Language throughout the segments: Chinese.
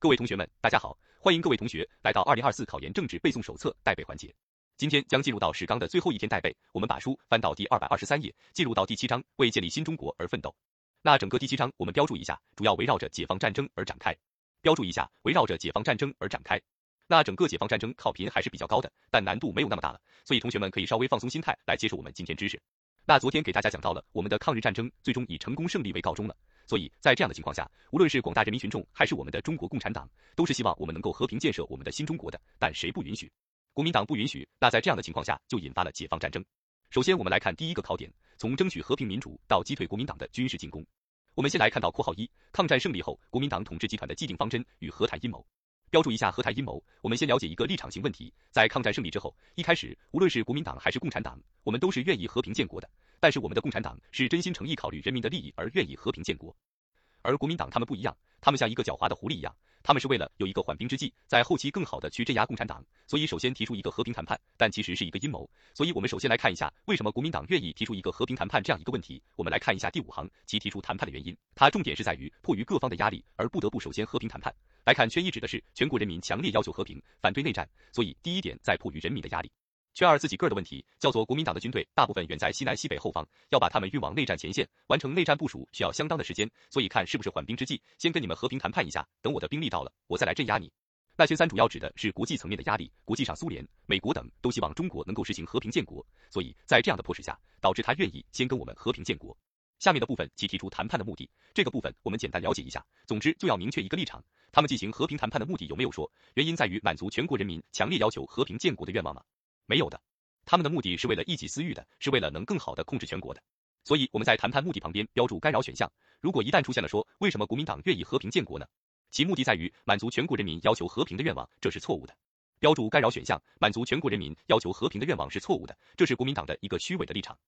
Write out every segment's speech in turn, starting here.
各位同学们，大家好，欢迎各位同学来到二零二四考研政治背诵手册带背环节。今天将进入到史纲的最后一天带背，我们把书翻到第二百二十三页，进入到第七章，为建立新中国而奋斗。那整个第七章我们标注一下，主要围绕着解放战争而展开。标注一下，围绕着解放战争而展开。那整个解放战争考评还是比较高的，但难度没有那么大了，所以同学们可以稍微放松心态来接受我们今天知识。那昨天给大家讲到了我们的抗日战争最终以成功胜利为告终了。所以在这样的情况下，无论是广大人民群众，还是我们的中国共产党，都是希望我们能够和平建设我们的新中国的。但谁不允许？国民党不允许。那在这样的情况下，就引发了解放战争。首先，我们来看第一个考点，从争取和平民主到击退国民党的军事进攻。我们先来看到括号一，抗战胜利后，国民党统治集团的既定方针与和谈阴谋。标注一下和谈阴谋。我们先了解一个立场性问题，在抗战胜利之后，一开始无论是国民党还是共产党，我们都是愿意和平建国的。但是我们的共产党是真心诚意考虑人民的利益而愿意和平建国，而国民党他们不一样，他们像一个狡猾的狐狸一样，他们是为了有一个缓兵之计，在后期更好的去镇压共产党，所以首先提出一个和平谈判，但其实是一个阴谋。所以我们首先来看一下为什么国民党愿意提出一个和平谈判这样一个问题。我们来看一下第五行，其提出谈判的原因，它重点是在于迫于各方的压力而不得不首先和平谈判。来看圈一指的是全国人民强烈要求和平，反对内战，所以第一点在迫于人民的压力。圈二自己个儿的问题，叫做国民党的军队大部分远在西南西北后方，要把他们运往内战前线，完成内战部署需要相当的时间，所以看是不是缓兵之计，先跟你们和平谈判一下，等我的兵力到了，我再来镇压你。那圈三主要指的是国际层面的压力，国际上苏联、美国等都希望中国能够实行和平建国，所以在这样的迫使下，导致他愿意先跟我们和平建国。下面的部分其提出谈判的目的，这个部分我们简单了解一下。总之就要明确一个立场，他们进行和平谈判的目的有没有说？原因在于满足全国人民强烈要求和平建国的愿望吗？没有的，他们的目的是为了一己私欲的，是为了能更好的控制全国的。所以我们在谈判目的旁边标注干扰选项。如果一旦出现了说为什么国民党愿意和平建国呢？其目的在于满足全国人民要求和平的愿望，这是错误的。标注干扰选项，满足全国人民要求和平的愿望是错误的，这是国民党的一个虚伪的立场。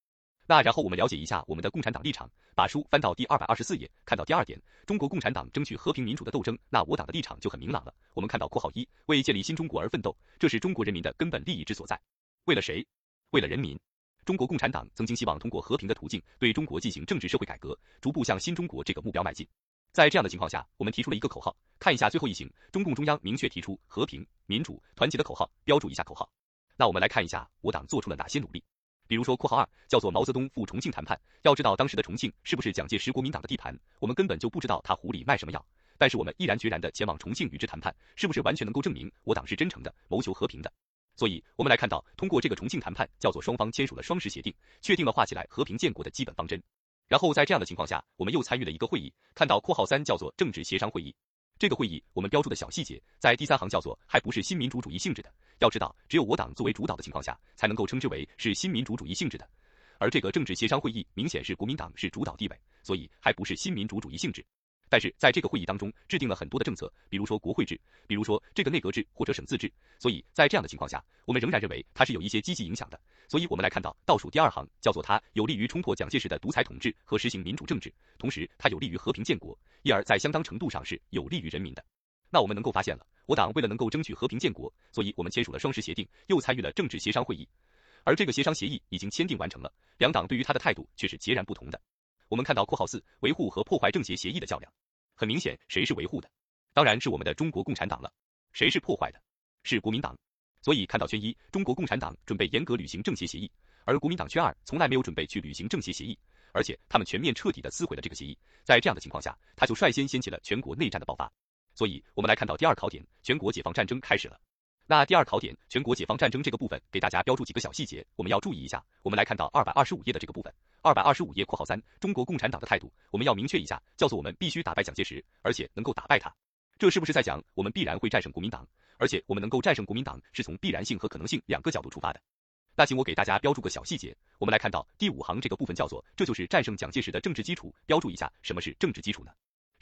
那然后我们了解一下我们的共产党立场，把书翻到第二百二十四页，看到第二点，中国共产党争取和平民主的斗争，那我党的立场就很明朗了。我们看到括号一，为建立新中国而奋斗，这是中国人民的根本利益之所在。为了谁？为了人民。中国共产党曾经希望通过和平的途径对中国进行政治社会改革，逐步向新中国这个目标迈进。在这样的情况下，我们提出了一个口号，看一下最后一行，中共中央明确提出和平、民主、团结的口号，标注一下口号。那我们来看一下我党做出了哪些努力。比如说括号二叫做毛泽东赴重庆谈判，要知道当时的重庆是不是蒋介石国民党的地盘，我们根本就不知道他壶里卖什么药，但是我们毅然决然的前往重庆与之谈判，是不是完全能够证明我党是真诚的，谋求和平的？所以，我们来看到，通过这个重庆谈判，叫做双方签署了双十协定，确定了画起来和平建国的基本方针。然后在这样的情况下，我们又参与了一个会议，看到括号三叫做政治协商会议。这个会议我们标注的小细节，在第三行叫做还不是新民主主义性质的。要知道，只有我党作为主导的情况下，才能够称之为是新民主主义性质的。而这个政治协商会议明显是国民党是主导地位，所以还不是新民主主义性质。但是在这个会议当中，制定了很多的政策，比如说国会制，比如说这个内阁制或者省自治，所以在这样的情况下，我们仍然认为它是有一些积极影响的。所以我们来看到倒数第二行，叫做它有利于冲破蒋介石的独裁统治和实行民主政治，同时它有利于和平建国，因而，在相当程度上是有利于人民的。那我们能够发现了，我党为了能够争取和平建国，所以我们签署了双十协定，又参与了政治协商会议，而这个协商协议已经签订完成了，两党对于它的态度却是截然不同的。我们看到括号四维护和破坏政协协议的较量。很明显，谁是维护的？当然是我们的中国共产党了。谁是破坏的？是国民党。所以看到圈一，中国共产党准备严格履行政协协议，而国民党圈二从来没有准备去履行政协协议，而且他们全面彻底的撕毁了这个协议。在这样的情况下，他就率先掀起了全国内战的爆发。所以我们来看到第二考点，全国解放战争开始了。那第二考点，全国解放战争这个部分，给大家标注几个小细节，我们要注意一下。我们来看到二百二十五页的这个部分。二百二十五页括号三，中国共产党的态度，我们要明确一下，叫做我们必须打败蒋介石，而且能够打败他。这是不是在讲我们必然会战胜国民党？而且我们能够战胜国民党，是从必然性和可能性两个角度出发的。那请我给大家标注个小细节，我们来看到第五行这个部分叫做，这就是战胜蒋介石的政治基础。标注一下，什么是政治基础呢？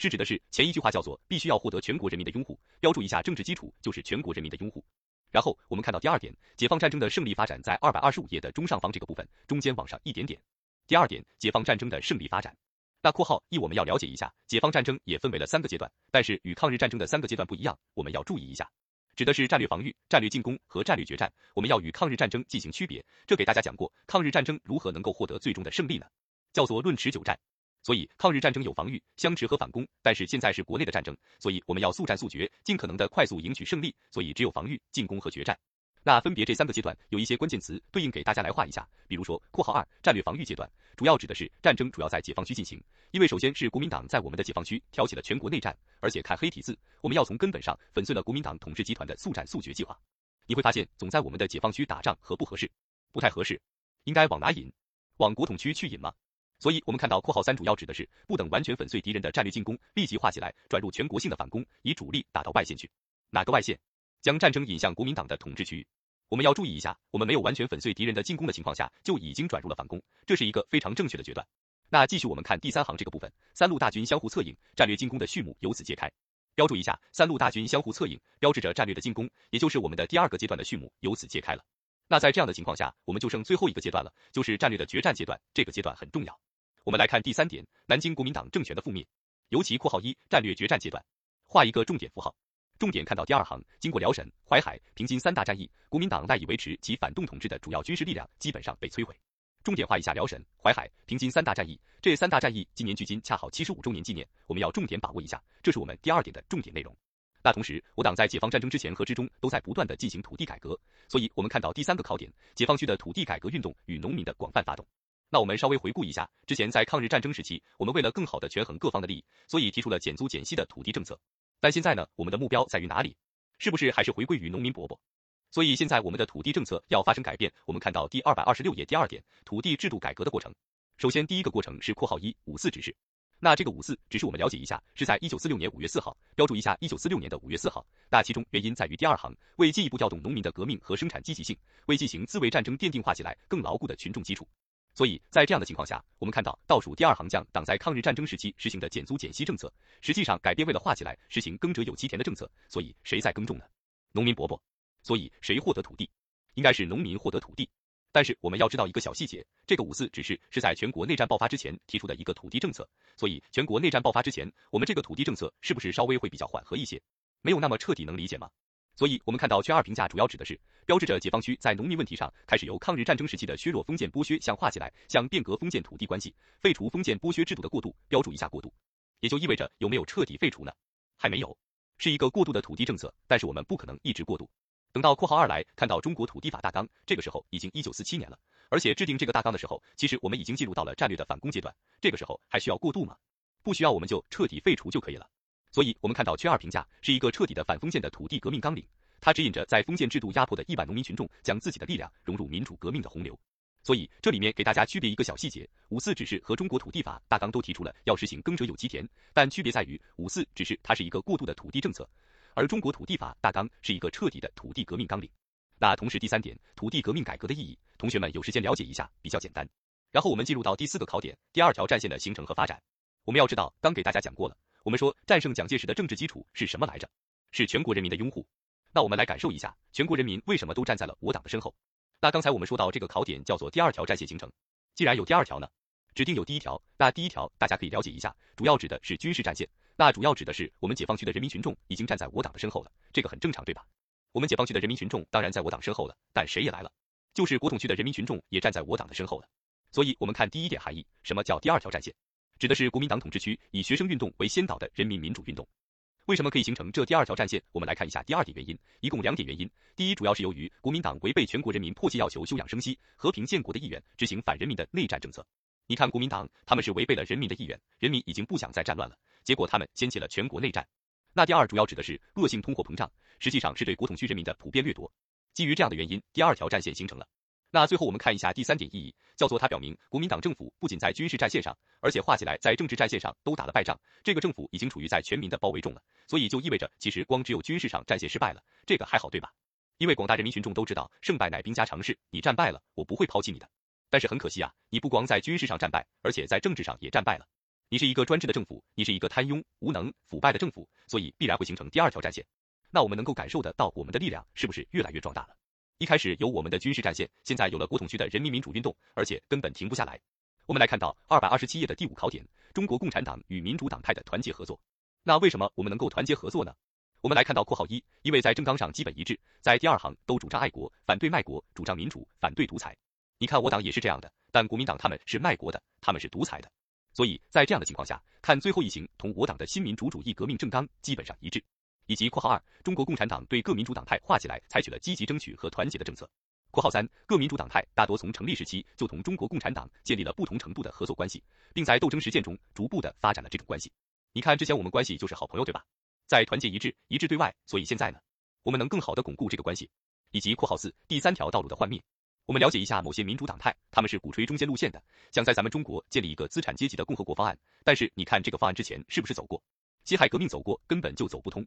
是指的是前一句话叫做必须要获得全国人民的拥护。标注一下，政治基础就是全国人民的拥护。然后我们看到第二点，解放战争的胜利发展在二百二十五页的中上方这个部分，中间往上一点点。第二点，解放战争的胜利发展。那括号一我们要了解一下，解放战争也分为了三个阶段，但是与抗日战争的三个阶段不一样，我们要注意一下，指的是战略防御、战略进攻和战略决战。我们要与抗日战争进行区别。这给大家讲过，抗日战争如何能够获得最终的胜利呢？叫做论持久战。所以抗日战争有防御、相持和反攻，但是现在是国内的战争，所以我们要速战速决，尽可能的快速赢取胜利，所以只有防御、进攻和决战。那分别这三个阶段有一些关键词对应给大家来画一下，比如说（括号二）战略防御阶段，主要指的是战争主要在解放区进行，因为首先是国民党在我们的解放区挑起了全国内战，而且看黑体字，我们要从根本上粉碎了国民党统治集团的速战速决计划。你会发现总在我们的解放区打仗合不合适？不太合适，应该往哪引？往国统区去引吗？所以我们看到（括号三）主要指的是不等完全粉碎敌人的战略进攻，立即化起来，转入全国性的反攻，以主力打到外线去。哪个外线？将战争引向国民党的统治区域。我们要注意一下，我们没有完全粉碎敌人的进攻的情况下，就已经转入了反攻，这是一个非常正确的决断。那继续我们看第三行这个部分，三路大军相互策应，战略进攻的序幕由此揭开。标注一下，三路大军相互策应，标志着战略的进攻，也就是我们的第二个阶段的序幕由此揭开了。那在这样的情况下，我们就剩最后一个阶段了，就是战略的决战阶段，这个阶段很重要。我们来看第三点，南京国民党政权的覆灭，尤其（括号一）战略决战阶段，画一个重点符号。重点看到第二行，经过辽沈、淮海、平津三大战役，国民党赖以维持其反动统治的主要军事力量基本上被摧毁。重点画一下辽沈、淮海、平津三大战役，这三大战役今年距今恰好七十五周年纪念，我们要重点把握一下，这是我们第二点的重点内容。那同时，我党在解放战争之前和之中都在不断的进行土地改革，所以我们看到第三个考点，解放区的土地改革运动与农民的广泛发动。那我们稍微回顾一下，之前在抗日战争时期，我们为了更好的权衡各方的利益，所以提出了减租减息的土地政策。但现在呢，我们的目标在于哪里？是不是还是回归于农民伯伯？所以现在我们的土地政策要发生改变。我们看到第二百二十六页第二点，土地制度改革的过程。首先第一个过程是括号一五四指示。那这个五四指示我们了解一下，是在一九四六年五月四号，标注一下一九四六年的五月四号。那其中原因在于第二行，为进一步调动农民的革命和生产积极性，为进行自卫战争奠定化起来更牢固的群众基础。所以在这样的情况下，我们看到倒数第二行将党在抗日战争时期实行的减租减息政策，实际上改变为了画起来实行耕者有其田的政策。所以谁在耕种呢？农民伯伯。所以谁获得土地？应该是农民获得土地。但是我们要知道一个小细节，这个五四指示是在全国内战爆发之前提出的一个土地政策。所以全国内战爆发之前，我们这个土地政策是不是稍微会比较缓和一些？没有那么彻底，能理解吗？所以，我们看到圈二评价主要指的是标志着解放区在农民问题上开始由抗日战争时期的削弱封建剥削向化起来，向变革封建土地关系、废除封建剥削制度的过渡。标注一下过渡，也就意味着有没有彻底废除呢？还没有，是一个过渡的土地政策。但是我们不可能一直过渡，等到括号二来看到中国土地法大纲，这个时候已经一九四七年了，而且制定这个大纲的时候，其实我们已经进入到了战略的反攻阶段。这个时候还需要过渡吗？不需要，我们就彻底废除就可以了。所以，我们看到圈二评价是一个彻底的反封建的土地革命纲领，它指引着在封建制度压迫的亿万农民群众将自己的力量融入民主革命的洪流。所以，这里面给大家区别一个小细节：五四指示和中国土地法大纲都提出了要实行耕者有其田，但区别在于五四指示它是一个过渡的土地政策，而中国土地法大纲是一个彻底的土地革命纲领。那同时，第三点，土地革命改革的意义，同学们有时间了解一下比较简单。然后我们进入到第四个考点，第二条战线的形成和发展。我们要知道，刚给大家讲过了。我们说战胜蒋介石的政治基础是什么来着？是全国人民的拥护。那我们来感受一下，全国人民为什么都站在了我党的身后？那刚才我们说到这个考点叫做第二条战线形成。既然有第二条呢，指定有第一条。那第一条大家可以了解一下，主要指的是军事战线。那主要指的是我们解放区的人民群众已经站在我党的身后了，这个很正常，对吧？我们解放区的人民群众当然在我党身后了，但谁也来了，就是国统区的人民群众也站在我党的身后了。所以，我们看第一点含义，什么叫第二条战线？指的是国民党统治区以学生运动为先导的人民民主运动，为什么可以形成这第二条战线？我们来看一下第二点原因，一共两点原因。第一，主要是由于国民党违背全国人民迫切要求休养生息、和平建国的意愿，执行反人民的内战政策。你看，国民党他们是违背了人民的意愿，人民已经不想再战乱了，结果他们掀起了全国内战。那第二，主要指的是恶性通货膨胀，实际上是对国统区人民的普遍掠夺。基于这样的原因，第二条战线形成了。那最后我们看一下第三点意义，叫做它表明国民党政府不仅在军事战线上，而且画起来在政治战线上都打了败仗，这个政府已经处于在全民的包围中了，所以就意味着其实光只有军事上战线失败了，这个还好对吧？因为广大人民群众都知道胜败乃兵家常事，你战败了，我不会抛弃你的。但是很可惜啊，你不光在军事上战败，而且在政治上也战败了。你是一个专制的政府，你是一个贪庸无能、腐败的政府，所以必然会形成第二条战线。那我们能够感受得到我们的力量是不是越来越壮大了？一开始有我们的军事战线，现在有了国统区的人民民主运动，而且根本停不下来。我们来看到二百二十七页的第五考点：中国共产党与民主党派的团结合作。那为什么我们能够团结合作呢？我们来看到括号一，因为在政纲上基本一致，在第二行都主张爱国，反对卖国，主张民主，反对独裁。你看我党也是这样的，但国民党他们是卖国的，他们是独裁的。所以在这样的情况下，看最后一行同我党的新民主主义革命政纲基本上一致，以及（括号二）中国共产党对各民主党派划起来采取了积极争取和团结的政策。（括号三）各民主党派大多从成立时期就同中国共产党建立了不同程度的合作关系，并在斗争实践中逐步的发展了这种关系。你看之前我们关系就是好朋友，对吧？在团结一致、一致对外，所以现在呢，我们能更好的巩固这个关系，以及（括号四）第三条道路的幻灭。我们了解一下某些民主党派，他们是鼓吹中间路线的，想在咱们中国建立一个资产阶级的共和国方案。但是你看这个方案之前是不是走过？辛亥革命走过，根本就走不通。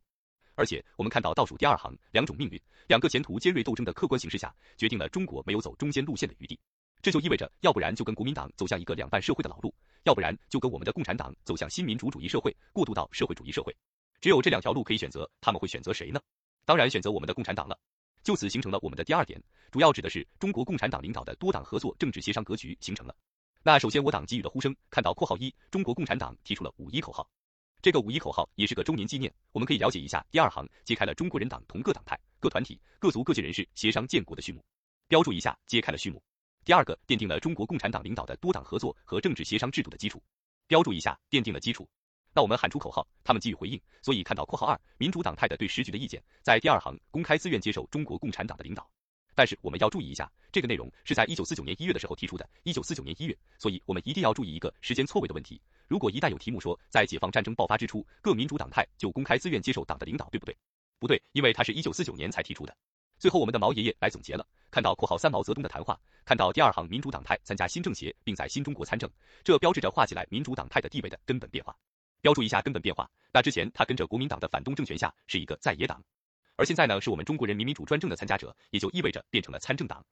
而且我们看到倒数第二行，两种命运，两个前途尖锐斗争的客观形势下，决定了中国没有走中间路线的余地。这就意味着，要不然就跟国民党走向一个两半社会的老路，要不然就跟我们的共产党走向新民主主义社会，过渡到社会主义社会。只有这两条路可以选择，他们会选择谁呢？当然选择我们的共产党了。就此形成了我们的第二点，主要指的是中国共产党领导的多党合作政治协商格局形成了。那首先我党给予了呼声，看到括号一，中国共产党提出了五一口号，这个五一口号也是个周年纪念，我们可以了解一下。第二行揭开了中国人党同各党派、各团体、各族各界人士协商建国的序幕，标注一下揭开了序幕。第二个奠定了中国共产党领导的多党合作和政治协商制度的基础，标注一下奠定了基础。那我们喊出口号，他们给予回应，所以看到括号二民主党派的对时局的意见，在第二行公开自愿接受中国共产党的领导。但是我们要注意一下，这个内容是在一九四九年一月的时候提出的，一九四九年一月，所以我们一定要注意一个时间错位的问题。如果一旦有题目说在解放战争爆发之初，各民主党派就公开自愿接受党的领导，对不对？不对，因为他是一九四九年才提出的。最后我们的毛爷爷来总结了，看到括号三毛泽东的谈话，看到第二行民主党派参加新政协，并在新中国参政，这标志着画起来民主党派的地位的根本变化。标注一下根本变化。那之前他跟着国民党的反动政权下是一个在野党，而现在呢是我们中国人民民主专政的参加者，也就意味着变成了参政党。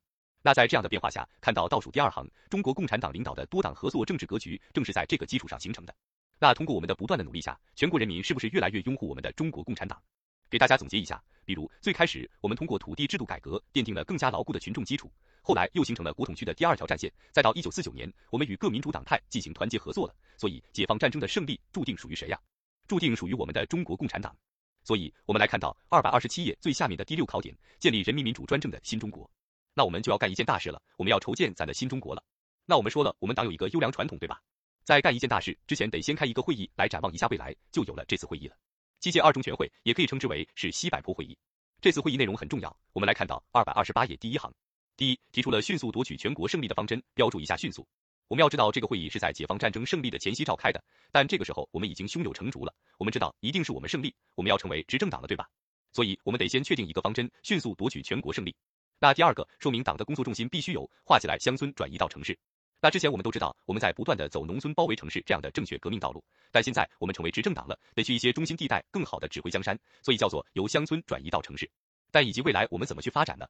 那在这样的变化下，看到倒数第二行，中国共产党领导的多党合作政治格局正是在这个基础上形成的。那通过我们的不断的努力下，全国人民是不是越来越拥护我们的中国共产党？给大家总结一下，比如最开始我们通过土地制度改革奠定了更加牢固的群众基础。后来又形成了国统区的第二条战线，再到一九四九年，我们与各民主党派进行团结合作了。所以，解放战争的胜利注定属于谁呀？注定属于我们的中国共产党。所以，我们来看到二百二十七页最下面的第六考点：建立人民民主专政的新中国。那我们就要干一件大事了，我们要筹建咱的新中国了。那我们说了，我们党有一个优良传统，对吧？在干一件大事之前，得先开一个会议来展望一下未来，就有了这次会议了。七届二中全会也可以称之为是西柏坡会议。这次会议内容很重要，我们来看到二百二十八页第一行。第一，提出了迅速夺取全国胜利的方针，标注一下迅速。我们要知道，这个会议是在解放战争胜利的前夕召开的，但这个时候我们已经胸有成竹了。我们知道，一定是我们胜利，我们要成为执政党了，对吧？所以，我们得先确定一个方针，迅速夺取全国胜利。那第二个，说明党的工作重心必须由画起来乡村转移到城市。那之前我们都知道，我们在不断的走农村包围城市这样的正确革命道路，但现在我们成为执政党了，得去一些中心地带，更好的指挥江山，所以叫做由乡村转移到城市。但以及未来我们怎么去发展呢？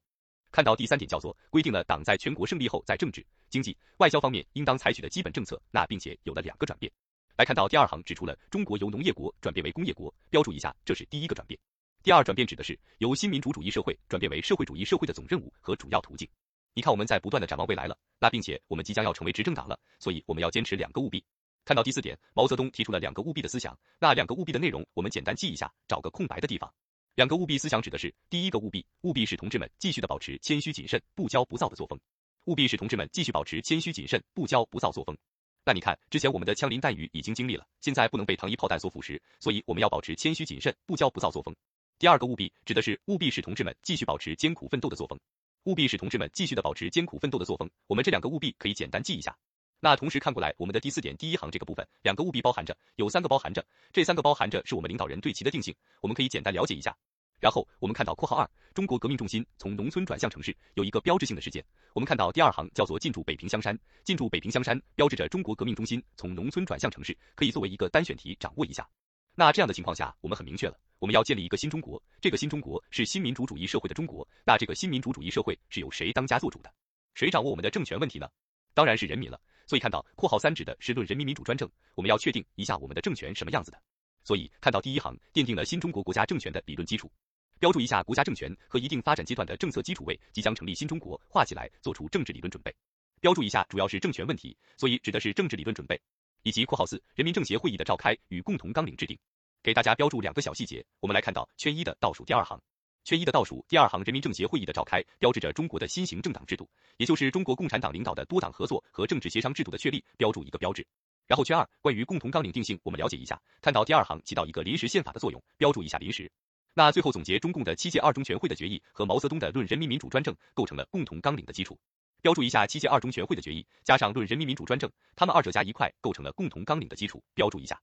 看到第三点叫做规定了党在全国胜利后在政治、经济、外交方面应当采取的基本政策，那并且有了两个转变。来看到第二行指出了中国由农业国转变为工业国，标注一下，这是第一个转变。第二转变指的是由新民主主义社会转变为社会主义社会的总任务和主要途径。你看我们在不断的展望未来了，那并且我们即将要成为执政党了，所以我们要坚持两个务必。看到第四点，毛泽东提出了两个务必的思想，那两个务必的内容我们简单记一下，找个空白的地方。两个务必思想指的是第一个务必，务必使同志们继续的保持谦虚谨慎、不骄不躁的作风。务必使同志们继续保持谦虚谨慎、不骄不躁作风。那你看，之前我们的枪林弹雨已经经历了，现在不能被糖衣炮弹所腐蚀，所以我们要保持谦虚谨慎、不骄不躁作风。第二个务必指的是务必使同志们继续保持艰苦奋斗的作风。务必使同志们继续的保持艰苦奋斗的作风。我们这两个务必可以简单记一下。那同时看过来，我们的第四点第一行这个部分，两个务必包含着有三个包含着，这三个包含着是我们领导人对其的定性，我们可以简单了解一下。然后我们看到括号二，中国革命重心从农村转向城市，有一个标志性的事件。我们看到第二行叫做进驻北平香山，进驻北平香山标志着中国革命中心从农村转向城市，可以作为一个单选题掌握一下。那这样的情况下，我们很明确了，我们要建立一个新中国，这个新中国是新民主主义社会的中国。那这个新民主主义社会是由谁当家做主的？谁掌握我们的政权问题呢？当然是人民了。所以看到括号三指的是论人民民主专政，我们要确定一下我们的政权什么样子的。所以看到第一行奠定了新中国国家政权的理论基础。标注一下国家政权和一定发展阶段的政策基础，为即将成立新中国画起来做出政治理论准备。标注一下主要是政权问题，所以指的是政治理论准备，以及括号四人民政协会议的召开与共同纲领制定。给大家标注两个小细节，我们来看到圈一的倒数第二行，圈一的倒数第二行人民政协会议的召开，标志着中国的新型政党制度，也就是中国共产党领导的多党合作和政治协商制度的确立，标注一个标志。然后圈二，关于共同纲领定性，我们了解一下，看到第二行起到一个临时宪法的作用，标注一下临时。那最后总结，中共的七届二中全会的决议和毛泽东的《论人民民主专政》构成了共同纲领的基础，标注一下七届二中全会的决议加上《论人民民主专政》，他们二者加一块构成了共同纲领的基础，标注一下。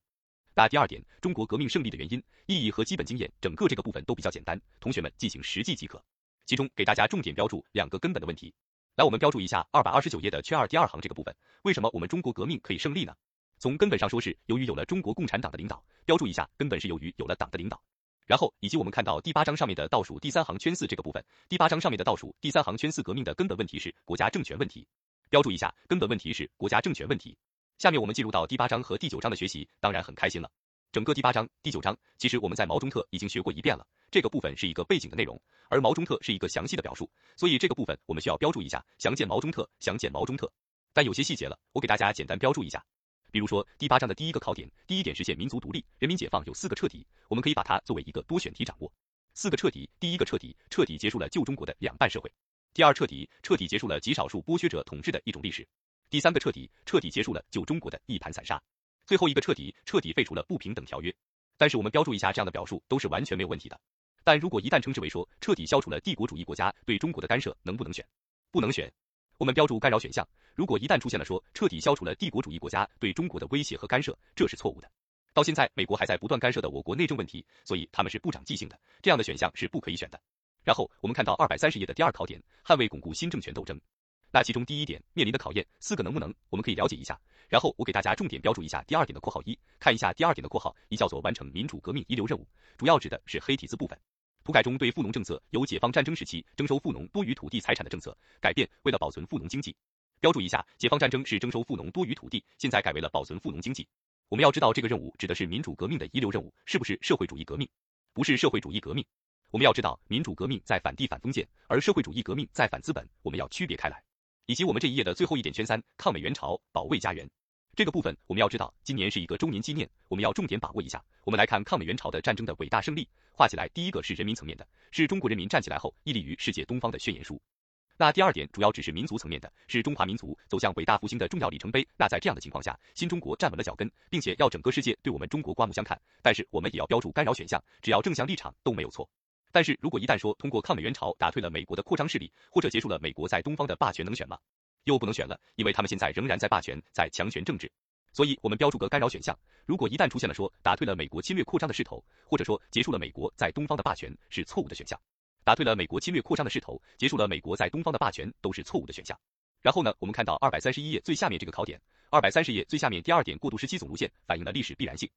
那第二点，中国革命胜利的原因、意义和基本经验，整个这个部分都比较简单，同学们进行实际即可。其中给大家重点标注两个根本的问题。来，我们标注一下二百二十九页的圈二第二行这个部分，为什么我们中国革命可以胜利呢？从根本上说，是由于有了中国共产党的领导，标注一下，根本是由于有了党的领导。然后以及我们看到第八章上面的倒数第三行圈四这个部分，第八章上面的倒数第三行圈四，革命的根本问题是国家政权问题，标注一下，根本问题是国家政权问题。下面我们进入到第八章和第九章的学习，当然很开心了。整个第八章、第九章，其实我们在毛中特已经学过一遍了，这个部分是一个背景的内容，而毛中特是一个详细的表述，所以这个部分我们需要标注一下，详见毛中特，详见毛中特。但有些细节了，我给大家简单标注一下。比如说第八章的第一个考点，第一点实现民族独立、人民解放有四个彻底，我们可以把它作为一个多选题掌握。四个彻底，第一个彻底，彻底结束了旧中国的两半社会；第二彻底，彻底结束了极少数剥削者统治的一种历史；第三个彻底，彻底结束了旧中国的一盘散沙；最后一个彻底，彻底废除了不平等条约。但是我们标注一下，这样的表述都是完全没有问题的。但如果一旦称之为说彻底消除了帝国主义国家对中国的干涉，能不能选？不能选。我们标注干扰选项。如果一旦出现了说彻底消除了帝国主义国家对中国的威胁和干涉，这是错误的。到现在，美国还在不断干涉的我国内政问题，所以他们是不长记性的。这样的选项是不可以选的。然后我们看到二百三十页的第二考点，捍卫巩固新政权斗争。那其中第一点面临的考验，四个能不能，我们可以了解一下。然后我给大家重点标注一下第二点的括号一，看一下第二点的括号一叫做完成民主革命遗留任务，主要指的是黑体字部分。土改中对富农政策由解放战争时期征收富农多余土地财产的政策改变，为了保存富农经济。标注一下，解放战争是征收富农多余土地，现在改为了保存富农经济。我们要知道这个任务指的是民主革命的遗留任务，是不是社会主义革命？不是社会主义革命。我们要知道民主革命在反帝反封建，而社会主义革命在反资本，我们要区别开来。以及我们这一页的最后一点圈三，抗美援朝，保卫家园。这个部分我们要知道，今年是一个周年纪念，我们要重点把握一下。我们来看抗美援朝的战争的伟大胜利，画起来第一个是人民层面的，是中国人民站起来后屹立于世界东方的宣言书。那第二点主要只是民族层面的，是中华民族走向伟大复兴的重要里程碑。那在这样的情况下，新中国站稳了脚跟，并且要整个世界对我们中国刮目相看。但是我们也要标注干扰选项，只要正向立场都没有错。但是如果一旦说通过抗美援朝打退了美国的扩张势力，或者结束了美国在东方的霸权，能选吗？又不能选了，因为他们现在仍然在霸权，在强权政治。所以我们标注个干扰选项。如果一旦出现了说打退了美国侵略扩张的势头，或者说结束了美国在东方的霸权，是错误的选项。打退了美国侵略扩张的势头，结束了美国在东方的霸权，都是错误的选项。然后呢，我们看到二百三十一页最下面这个考点，二百三十页最下面第二点过渡时期总路线反映了历史必然性。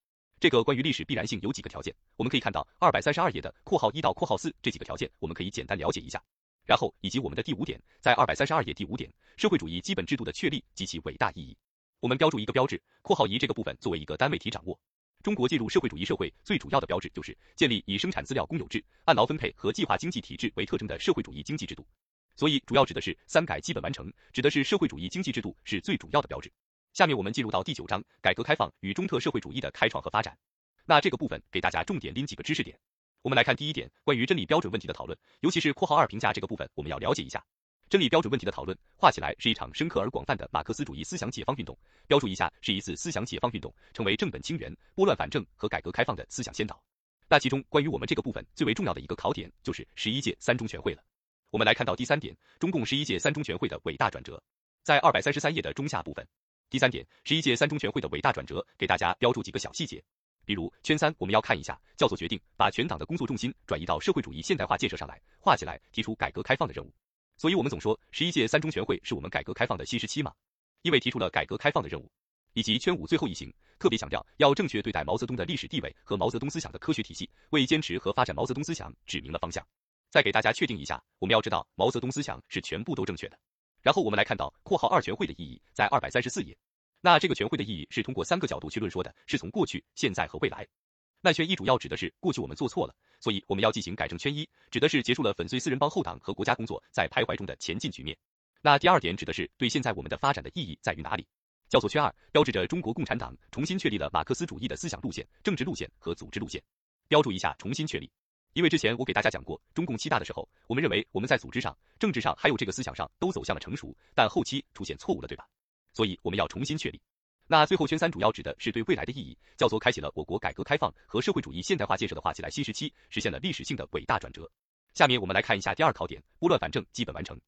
这个关于历史必然性有几个条件，我们可以看到二百三十二页的括号一到括号四这几个条件，我们可以简单了解一下。然后以及我们的第五点，在二百三十二页第五点，社会主义基本制度的确立及其伟大意义，我们标注一个标志，括号一这个部分作为一个单位题掌握。中国进入社会主义社会最主要的标志就是建立以生产资料公有制、按劳分配和计划经济体制为特征的社会主义经济制度。所以主要指的是三改基本完成，指的是社会主义经济制度是最主要的标志。下面我们进入到第九章，改革开放与中特社会主义的开创和发展。那这个部分给大家重点拎几个知识点。我们来看第一点，关于真理标准问题的讨论，尤其是括号二评价这个部分，我们要了解一下。真理标准问题的讨论，画起来是一场深刻而广泛的马克思主义思想解放运动。标注一下，是一次思想解放运动，成为正本清源、拨乱反正和改革开放的思想先导。那其中关于我们这个部分最为重要的一个考点，就是十一届三中全会了。我们来看到第三点，中共十一届三中全会的伟大转折，在二百三十三页的中下部分。第三点，十一届三中全会的伟大转折，给大家标注几个小细节。比如圈三，我们要看一下，叫做决定把全党的工作重心转移到社会主义现代化建设上来，画起来提出改革开放的任务。所以，我们总说十一届三中全会是我们改革开放的新时期嘛，因为提出了改革开放的任务，以及圈五最后一行特别强调要正确对待毛泽东的历史地位和毛泽东思想的科学体系，为坚持和发展毛泽东思想指明了方向。再给大家确定一下，我们要知道毛泽东思想是全部都正确的。然后我们来看到（括号二全会的意义）在二百三十四页，那这个全会的意义是通过三个角度去论说的，是从过去、现在和未来。那圈一主要指的是过去我们做错了，所以我们要进行改正。圈一指的是结束了粉碎四人帮后党和国家工作在徘徊中的前进局面。那第二点指的是对现在我们的发展的意义在于哪里？叫做圈二，标志着中国共产党重新确立了马克思主义的思想路线、政治路线和组织路线。标注一下重新确立，因为之前我给大家讲过中共七大的时候，我们认为我们在组织上、政治上还有这个思想上都走向了成熟，但后期出现错误了，对吧？所以我们要重新确立。那最后圈三主要指的是对未来的意义，叫做开启了我国改革开放和社会主义现代化建设的画起来新时期，实现了历史性的伟大转折。下面我们来看一下第二考点，拨乱反正基本完成。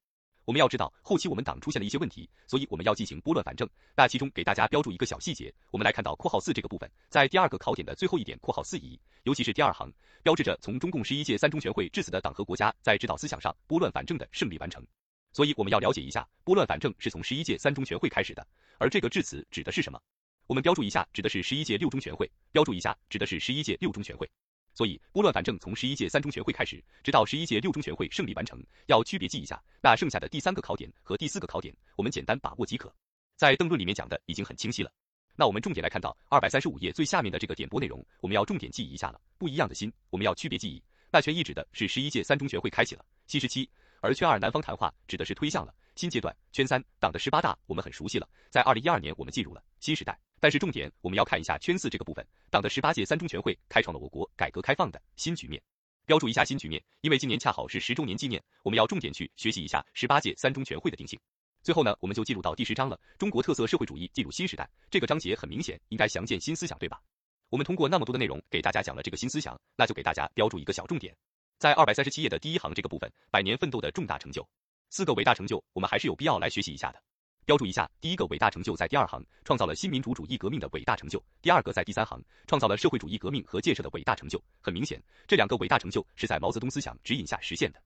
我们要知道，后期我们党出现了一些问题，所以我们要进行拨乱反正。那其中给大家标注一个小细节，我们来看到括号四这个部分，在第二个考点的最后一点括号四乙，尤其是第二行，标志着从中共十一届三中全会至此的党和国家在指导思想上拨乱反正的胜利完成。所以我们要了解一下，拨乱反正是从十一届三中全会开始的，而这个致辞指的是什么？我们标注一下，指的是十一届六中全会；标注一下，指的是十一届六中全会。所以拨乱反正从十一届三中全会开始，直到十一届六中全会胜利完成，要区别记一下。那剩下的第三个考点和第四个考点，我们简单把握即可。在邓论里面讲的已经很清晰了。那我们重点来看到二百三十五页最下面的这个点播内容，我们要重点记忆一下了。不一样的心，我们要区别记忆。那圈一指的是十一届三中全会开启了新时期，而圈二南方谈话指的是推向了新阶段。圈三党的十八大我们很熟悉了，在二零一二年我们进入了新时代。但是重点我们要看一下圈四这个部分，党的十八届三中全会开创了我国改革开放的新局面。标注一下新局面，因为今年恰好是十周年纪念，我们要重点去学习一下十八届三中全会的定性。最后呢，我们就进入到第十章了，中国特色社会主义进入新时代。这个章节很明显应该详见新思想，对吧？我们通过那么多的内容给大家讲了这个新思想，那就给大家标注一个小重点，在二百三十七页的第一行这个部分，百年奋斗的重大成就，四个伟大成就，我们还是有必要来学习一下的。标注一下，第一个伟大成就在第二行，创造了新民主主义革命的伟大成就；第二个在第三行，创造了社会主义革命和建设的伟大成就。很明显，这两个伟大成就是在毛泽东思想指引下实现的。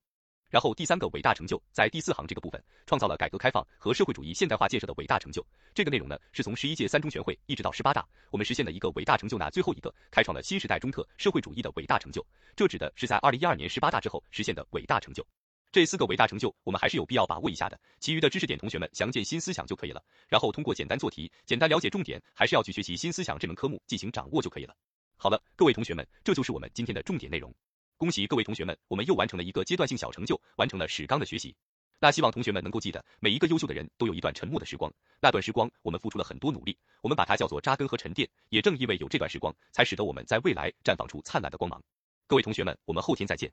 然后第三个伟大成就在第四行这个部分，创造了改革开放和社会主义现代化建设的伟大成就。这个内容呢，是从十一届三中全会一直到十八大，我们实现的一个伟大成就呢。最后一个，开创了新时代中特社会主义的伟大成就，这指的是在二零一二年十八大之后实现的伟大成就。这四个伟大成就，我们还是有必要把握一下的。其余的知识点，同学们详见新思想就可以了。然后通过简单做题，简单了解重点，还是要去学习新思想这门科目进行掌握就可以了。好了，各位同学们，这就是我们今天的重点内容。恭喜各位同学们，我们又完成了一个阶段性小成就，完成了史纲的学习。那希望同学们能够记得，每一个优秀的人都有一段沉默的时光，那段时光我们付出了很多努力，我们把它叫做扎根和沉淀。也正因为有这段时光，才使得我们在未来绽放出灿烂的光芒。各位同学们，我们后天再见。